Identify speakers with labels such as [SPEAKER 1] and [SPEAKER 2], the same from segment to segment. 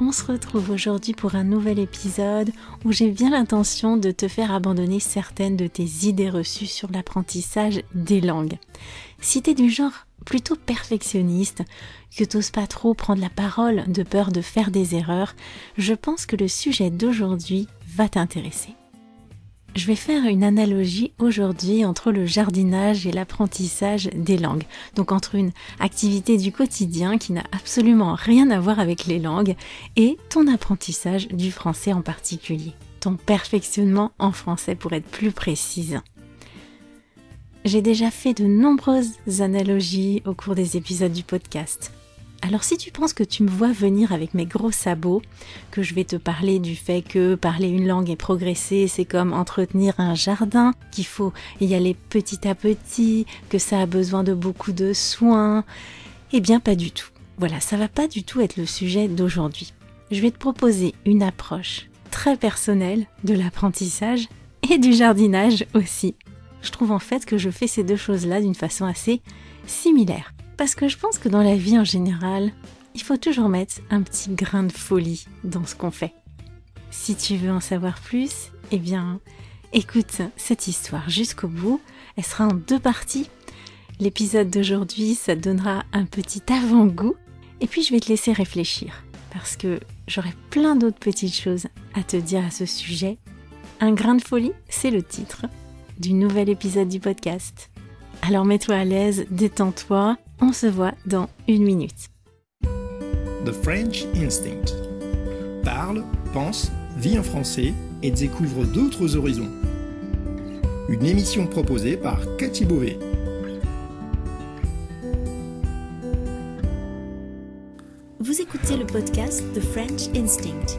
[SPEAKER 1] on se retrouve aujourd'hui pour un nouvel épisode où j'ai bien l'intention de te faire abandonner certaines de tes idées reçues sur l'apprentissage des langues. Si t'es du genre plutôt perfectionniste, que t'oses pas trop prendre la parole de peur de faire des erreurs, je pense que le sujet d'aujourd'hui va t'intéresser. Je vais faire une analogie aujourd'hui entre le jardinage et l'apprentissage des langues. Donc entre une activité du quotidien qui n'a absolument rien à voir avec les langues et ton apprentissage du français en particulier. Ton perfectionnement en français pour être plus précise. J'ai déjà fait de nombreuses analogies au cours des épisodes du podcast. Alors si tu penses que tu me vois venir avec mes gros sabots, que je vais te parler du fait que parler une langue et progresser, c'est comme entretenir un jardin, qu'il faut y aller petit à petit, que ça a besoin de beaucoup de soins, eh bien pas du tout. Voilà, ça va pas du tout être le sujet d'aujourd'hui. Je vais te proposer une approche très personnelle de l'apprentissage et du jardinage aussi. Je trouve en fait que je fais ces deux choses-là d'une façon assez similaire. Parce que je pense que dans la vie en général, il faut toujours mettre un petit grain de folie dans ce qu'on fait. Si tu veux en savoir plus, eh bien, écoute cette histoire jusqu'au bout. Elle sera en deux parties. L'épisode d'aujourd'hui, ça donnera un petit avant-goût. Et puis, je vais te laisser réfléchir. Parce que j'aurai plein d'autres petites choses à te dire à ce sujet. Un grain de folie, c'est le titre du nouvel épisode du podcast. Alors mets-toi à l'aise, détends-toi on se voit dans une minute.
[SPEAKER 2] The French Instinct. Parle, pense, vit en français et découvre d'autres horizons. Une émission proposée par Cathy Beauvais.
[SPEAKER 1] Vous écoutez le podcast The French Instinct,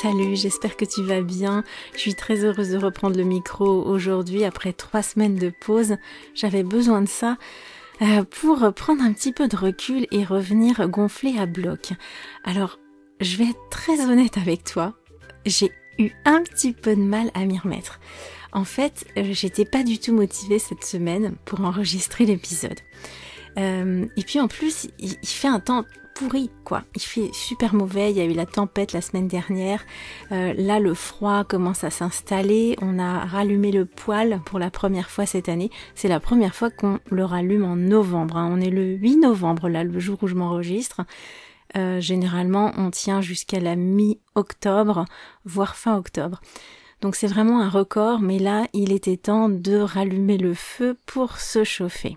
[SPEAKER 1] Salut, j'espère que tu vas bien. Je suis très heureuse de reprendre le micro aujourd'hui après trois semaines de pause. J'avais besoin de ça euh, pour prendre un petit peu de recul et revenir gonfler à bloc. Alors, je vais être très honnête avec toi. J'ai eu un petit peu de mal à m'y remettre. En fait, euh, j'étais pas du tout motivée cette semaine pour enregistrer l'épisode. Euh, et puis en plus, il, fait un temps pourri, quoi. Il fait super mauvais. Il y a eu la tempête la semaine dernière. Euh, là, le froid commence à s'installer. On a rallumé le poêle pour la première fois cette année. C'est la première fois qu'on le rallume en novembre. Hein. On est le 8 novembre, là, le jour où je m'enregistre. Euh, généralement, on tient jusqu'à la mi-octobre, voire fin octobre. Donc c'est vraiment un record, mais là, il était temps de rallumer le feu pour se chauffer.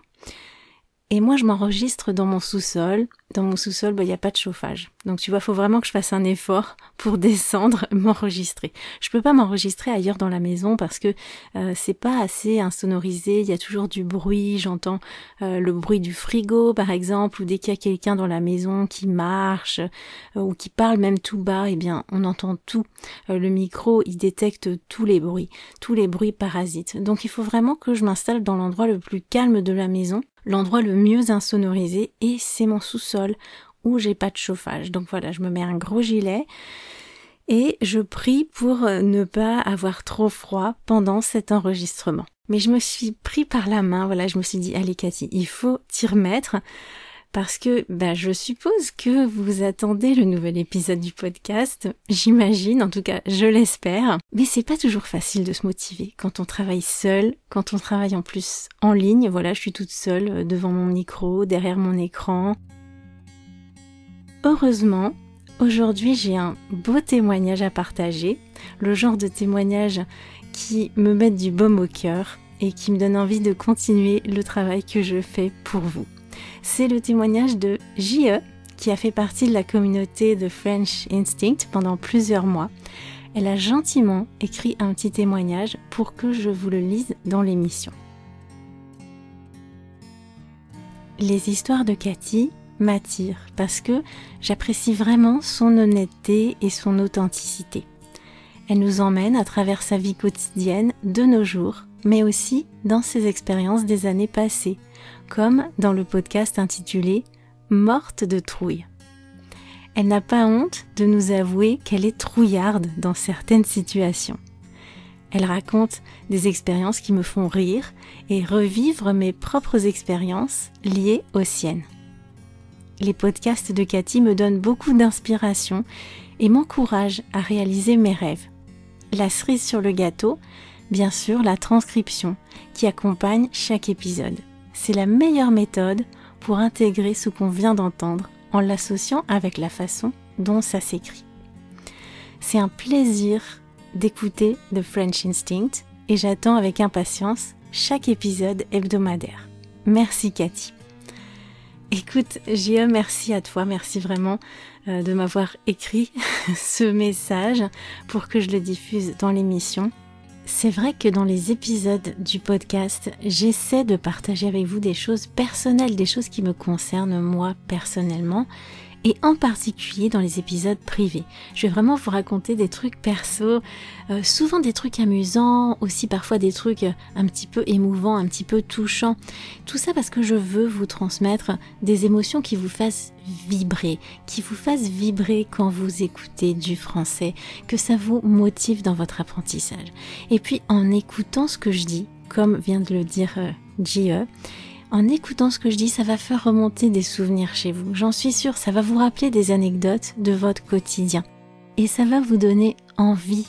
[SPEAKER 1] Et moi, je m'enregistre dans mon sous-sol. Dans mon sous-sol, bah, il n'y a pas de chauffage. Donc, tu vois, il faut vraiment que je fasse un effort pour descendre, m'enregistrer. Je peux pas m'enregistrer ailleurs dans la maison parce que euh, c'est pas assez insonorisé. Il y a toujours du bruit. J'entends euh, le bruit du frigo, par exemple, ou dès qu'il y a quelqu'un dans la maison qui marche euh, ou qui parle même tout bas, eh bien, on entend tout. le micro, il détecte tous les bruits, tous les bruits parasites. Donc, il faut vraiment que je m'installe dans l'endroit le plus calme de la maison l'endroit le mieux insonorisé et c'est mon sous-sol où j'ai pas de chauffage. Donc voilà, je me mets un gros gilet et je prie pour ne pas avoir trop froid pendant cet enregistrement. Mais je me suis pris par la main, voilà, je me suis dit, allez Cathy, il faut t'y remettre parce que bah, je suppose que vous attendez le nouvel épisode du podcast, j'imagine, en tout cas je l'espère, mais c'est pas toujours facile de se motiver quand on travaille seul, quand on travaille en plus en ligne, voilà, je suis toute seule euh, devant mon micro, derrière mon écran. Heureusement, aujourd'hui j'ai un beau témoignage à partager, le genre de témoignage qui me met du baume au cœur et qui me donne envie de continuer le travail que je fais pour vous. C'est le témoignage de JE qui a fait partie de la communauté de French Instinct pendant plusieurs mois. Elle a gentiment écrit un petit témoignage pour que je vous le lise dans l'émission. Les histoires de Cathy m'attirent parce que j'apprécie vraiment son honnêteté et son authenticité. Elle nous emmène à travers sa vie quotidienne de nos jours, mais aussi dans ses expériences des années passées, comme dans le podcast intitulé Morte de trouille. Elle n'a pas honte de nous avouer qu'elle est trouillarde dans certaines situations. Elle raconte des expériences qui me font rire et revivre mes propres expériences liées aux siennes. Les podcasts de Cathy me donnent beaucoup d'inspiration et m'encouragent à réaliser mes rêves. La cerise sur le gâteau, bien sûr la transcription qui accompagne chaque épisode. C'est la meilleure méthode pour intégrer ce qu'on vient d'entendre en l'associant avec la façon dont ça s'écrit. C'est un plaisir d'écouter The French Instinct et j'attends avec impatience chaque épisode hebdomadaire. Merci Cathy. Écoute, JE, merci à toi, merci vraiment euh, de m'avoir écrit ce message pour que je le diffuse dans l'émission. C'est vrai que dans les épisodes du podcast, j'essaie de partager avec vous des choses personnelles, des choses qui me concernent moi personnellement et en particulier dans les épisodes privés. Je vais vraiment vous raconter des trucs perso, euh, souvent des trucs amusants, aussi parfois des trucs un petit peu émouvants, un petit peu touchants. Tout ça parce que je veux vous transmettre des émotions qui vous fassent vibrer, qui vous fassent vibrer quand vous écoutez du français, que ça vous motive dans votre apprentissage. Et puis en écoutant ce que je dis, comme vient de le dire euh, en écoutant ce que je dis, ça va faire remonter des souvenirs chez vous. J'en suis sûre, ça va vous rappeler des anecdotes de votre quotidien. Et ça va vous donner envie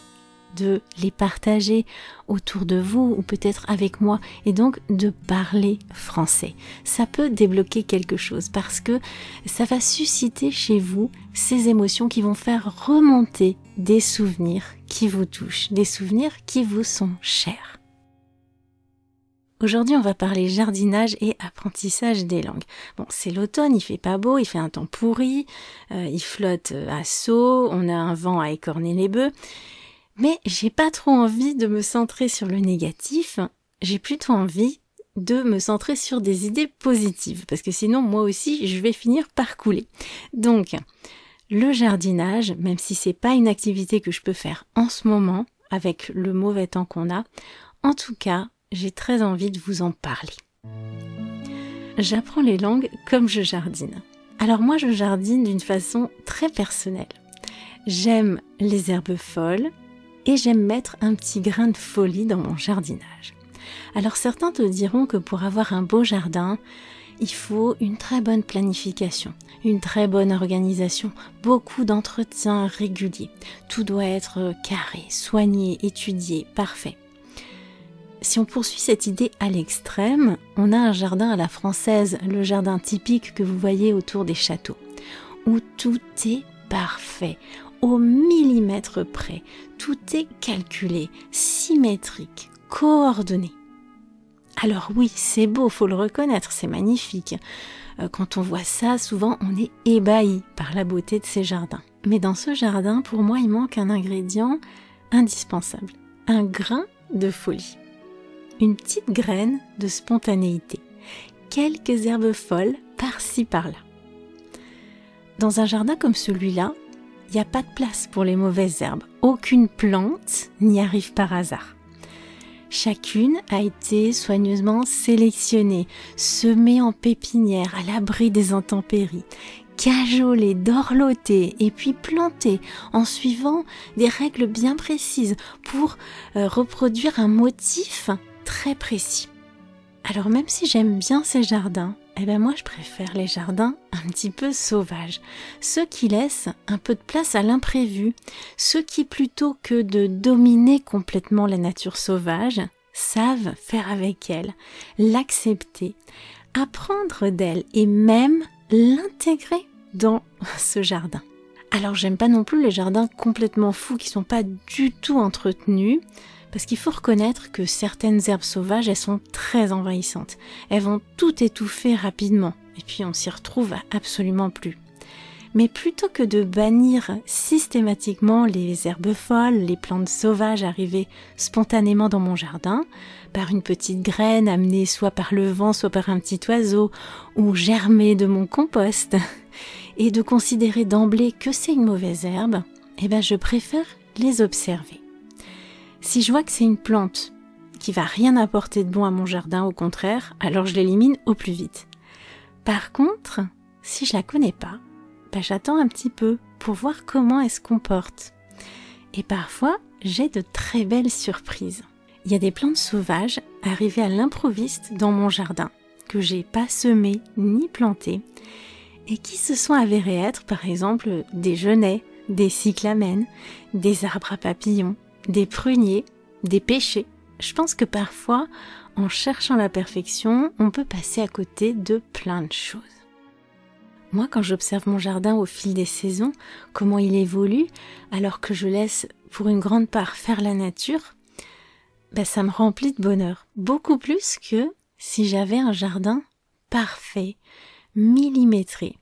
[SPEAKER 1] de les partager autour de vous ou peut-être avec moi et donc de parler français. Ça peut débloquer quelque chose parce que ça va susciter chez vous ces émotions qui vont faire remonter des souvenirs qui vous touchent, des souvenirs qui vous sont chers. Aujourd'hui, on va parler jardinage et apprentissage des langues. Bon, c'est l'automne, il fait pas beau, il fait un temps pourri, euh, il flotte à saut, on a un vent à écorner les bœufs. Mais j'ai pas trop envie de me centrer sur le négatif, j'ai plutôt envie de me centrer sur des idées positives, parce que sinon, moi aussi, je vais finir par couler. Donc, le jardinage, même si c'est pas une activité que je peux faire en ce moment, avec le mauvais temps qu'on a, en tout cas, j'ai très envie de vous en parler. J'apprends les langues comme je jardine. Alors moi, je jardine d'une façon très personnelle. J'aime les herbes folles et j'aime mettre un petit grain de folie dans mon jardinage. Alors certains te diront que pour avoir un beau jardin, il faut une très bonne planification, une très bonne organisation, beaucoup d'entretien réguliers. Tout doit être carré, soigné, étudié, parfait si on poursuit cette idée à l'extrême, on a un jardin à la française, le jardin typique que vous voyez autour des châteaux, où tout est parfait, au millimètre près, tout est calculé, symétrique, coordonné. Alors oui, c'est beau, faut le reconnaître, c'est magnifique. Euh, quand on voit ça, souvent on est ébahi par la beauté de ces jardins. Mais dans ce jardin, pour moi, il manque un ingrédient indispensable, un grain de folie une petite graine de spontanéité, quelques herbes folles par-ci par-là. Dans un jardin comme celui-là, il n'y a pas de place pour les mauvaises herbes. Aucune plante n'y arrive par hasard. Chacune a été soigneusement sélectionnée, semée en pépinière à l'abri des intempéries, cajolée, dorlotée et puis plantée en suivant des règles bien précises pour euh, reproduire un motif très précis. Alors même si j'aime bien ces jardins, eh ben moi je préfère les jardins un petit peu sauvages, ceux qui laissent un peu de place à l'imprévu, ceux qui plutôt que de dominer complètement la nature sauvage, savent faire avec elle, l'accepter, apprendre d'elle et même l'intégrer dans ce jardin. Alors j'aime pas non plus les jardins complètement fous qui sont pas du tout entretenus, Parce qu'il faut reconnaître que certaines herbes sauvages, elles sont très envahissantes. Elles vont tout étouffer rapidement. Et puis on s'y retrouve absolument plus. Mais plutôt que de bannir systématiquement les herbes folles, les plantes sauvages arrivées spontanément dans mon jardin, par une petite graine amenée soit par le vent, soit par un petit oiseau, ou germée de mon compost, et de considérer d'emblée que c'est une mauvaise herbe, eh ben je préfère les observer. Si je vois que c'est une plante qui va rien apporter de bon à mon jardin, au contraire, alors je l'élimine au plus vite. Par contre, si je la connais pas, ben j'attends un petit peu pour voir comment elle se comporte. Et parfois, j'ai de très belles surprises. Il y a des plantes sauvages arrivées à l'improviste dans mon jardin, que j'ai pas semées ni plantées, et qui se sont avérées être par exemple des genêts, des cyclamènes, des arbres à papillons, des pruniers, des pêchers. Je pense que parfois, en cherchant la perfection, on peut passer à côté de plein de choses. Moi, quand j'observe mon jardin au fil des saisons, comment il évolue, alors que je laisse pour une grande part faire la nature, ben, ça me remplit de bonheur. Beaucoup plus que si j'avais un jardin parfait, millimétré.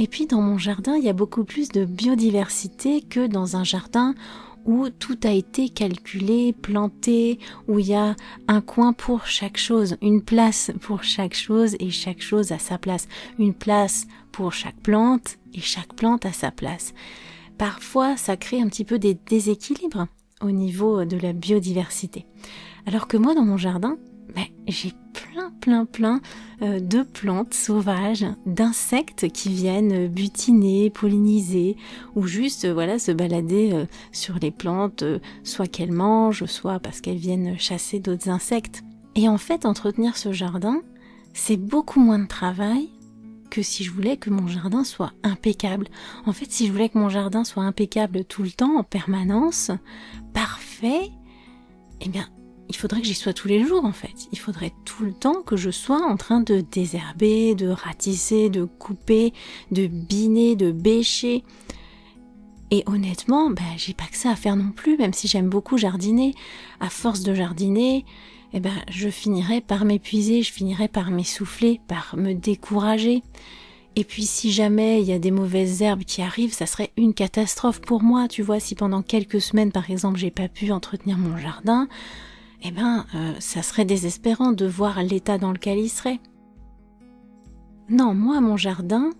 [SPEAKER 1] Et puis dans mon jardin, il y a beaucoup plus de biodiversité que dans un jardin où tout a été calculé, planté, où il y a un coin pour chaque chose, une place pour chaque chose et chaque chose à sa place, une place pour chaque plante et chaque plante à sa place. Parfois, ça crée un petit peu des déséquilibres au niveau de la biodiversité. Alors que moi, dans mon jardin, ben, j'ai plein, plein, plein euh, de plantes sauvages, d'insectes qui viennent butiner, polliniser, ou juste euh, voilà se balader euh, sur les plantes, soit qu'elles mangent, soit parce qu'elles viennent chasser d'autres insectes. Et en fait, entretenir ce jardin, c'est beaucoup moins de travail que si je voulais que mon jardin soit impeccable. En fait, si je voulais que mon jardin soit impeccable tout le temps, en permanence, parfait, eh bien, il faudrait que j'y sois tous les jours en fait. Il faudrait tout le temps que je sois en train de désherber, de ratisser, de couper, de biner, de bêcher. Et honnêtement, ben, j'ai pas que ça à faire non plus, même si j'aime beaucoup jardiner. À force de jardiner, eh ben, je finirais par m'épuiser, je finirais par m'essouffler, par me décourager. Et puis si jamais il y a des mauvaises herbes qui arrivent, ça serait une catastrophe pour moi. Tu vois, si pendant quelques semaines, par exemple, j'ai pas pu entretenir mon jardin, eh ben, euh, ça serait désespérant de voir l'état dans lequel il serait. Non, moi, mon jardin,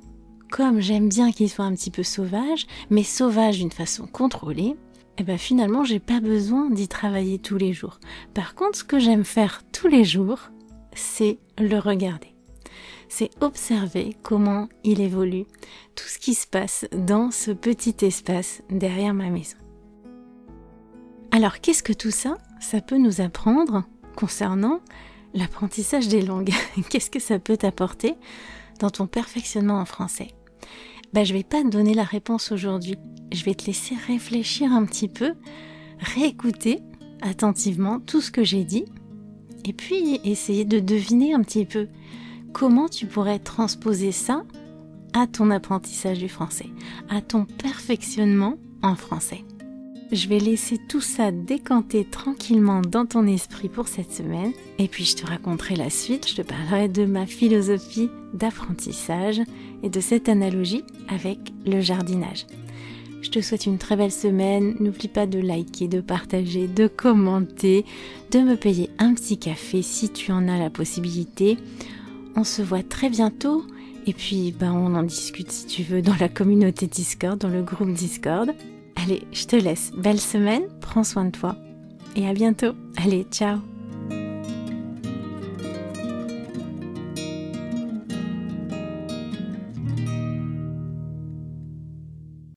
[SPEAKER 1] comme j'aime bien qu'il soit un petit peu sauvage, mais sauvage d'une façon contrôlée, eh ben finalement, j'ai pas besoin d'y travailler tous les jours. Par contre, ce que j'aime faire tous les jours, c'est le regarder. C'est observer comment il évolue, tout ce qui se passe dans ce petit espace derrière ma maison. Alors, qu'est-ce que tout ça? Ça peut nous apprendre concernant l'apprentissage des langues. Qu'est-ce que ça peut t'apporter dans ton perfectionnement en français? Ben, Je vais pas te donner la réponse aujourd'hui. Je vais te laisser réfléchir un petit peu, réécouter attentivement tout ce que j'ai dit, et puis essayer de deviner un petit peu comment tu pourrais transposer ça à ton apprentissage du français, à ton perfectionnement en français. Je vais laisser tout ça décanter tranquillement dans ton esprit pour cette semaine et puis je te raconterai la suite, je te parlerai de ma philosophie d'apprentissage et de cette analogie avec le jardinage. Je te souhaite une très belle semaine, n'oublie pas de liker, de partager, de commenter, de me payer un petit café si tu en as la possibilité. On se voit très bientôt et puis ben, on en discute si tu veux dans la communauté Discord, dans le groupe Discord. Allez, je te laisse. Belle semaine, prends soin de toi. Et à bientôt. Allez, ciao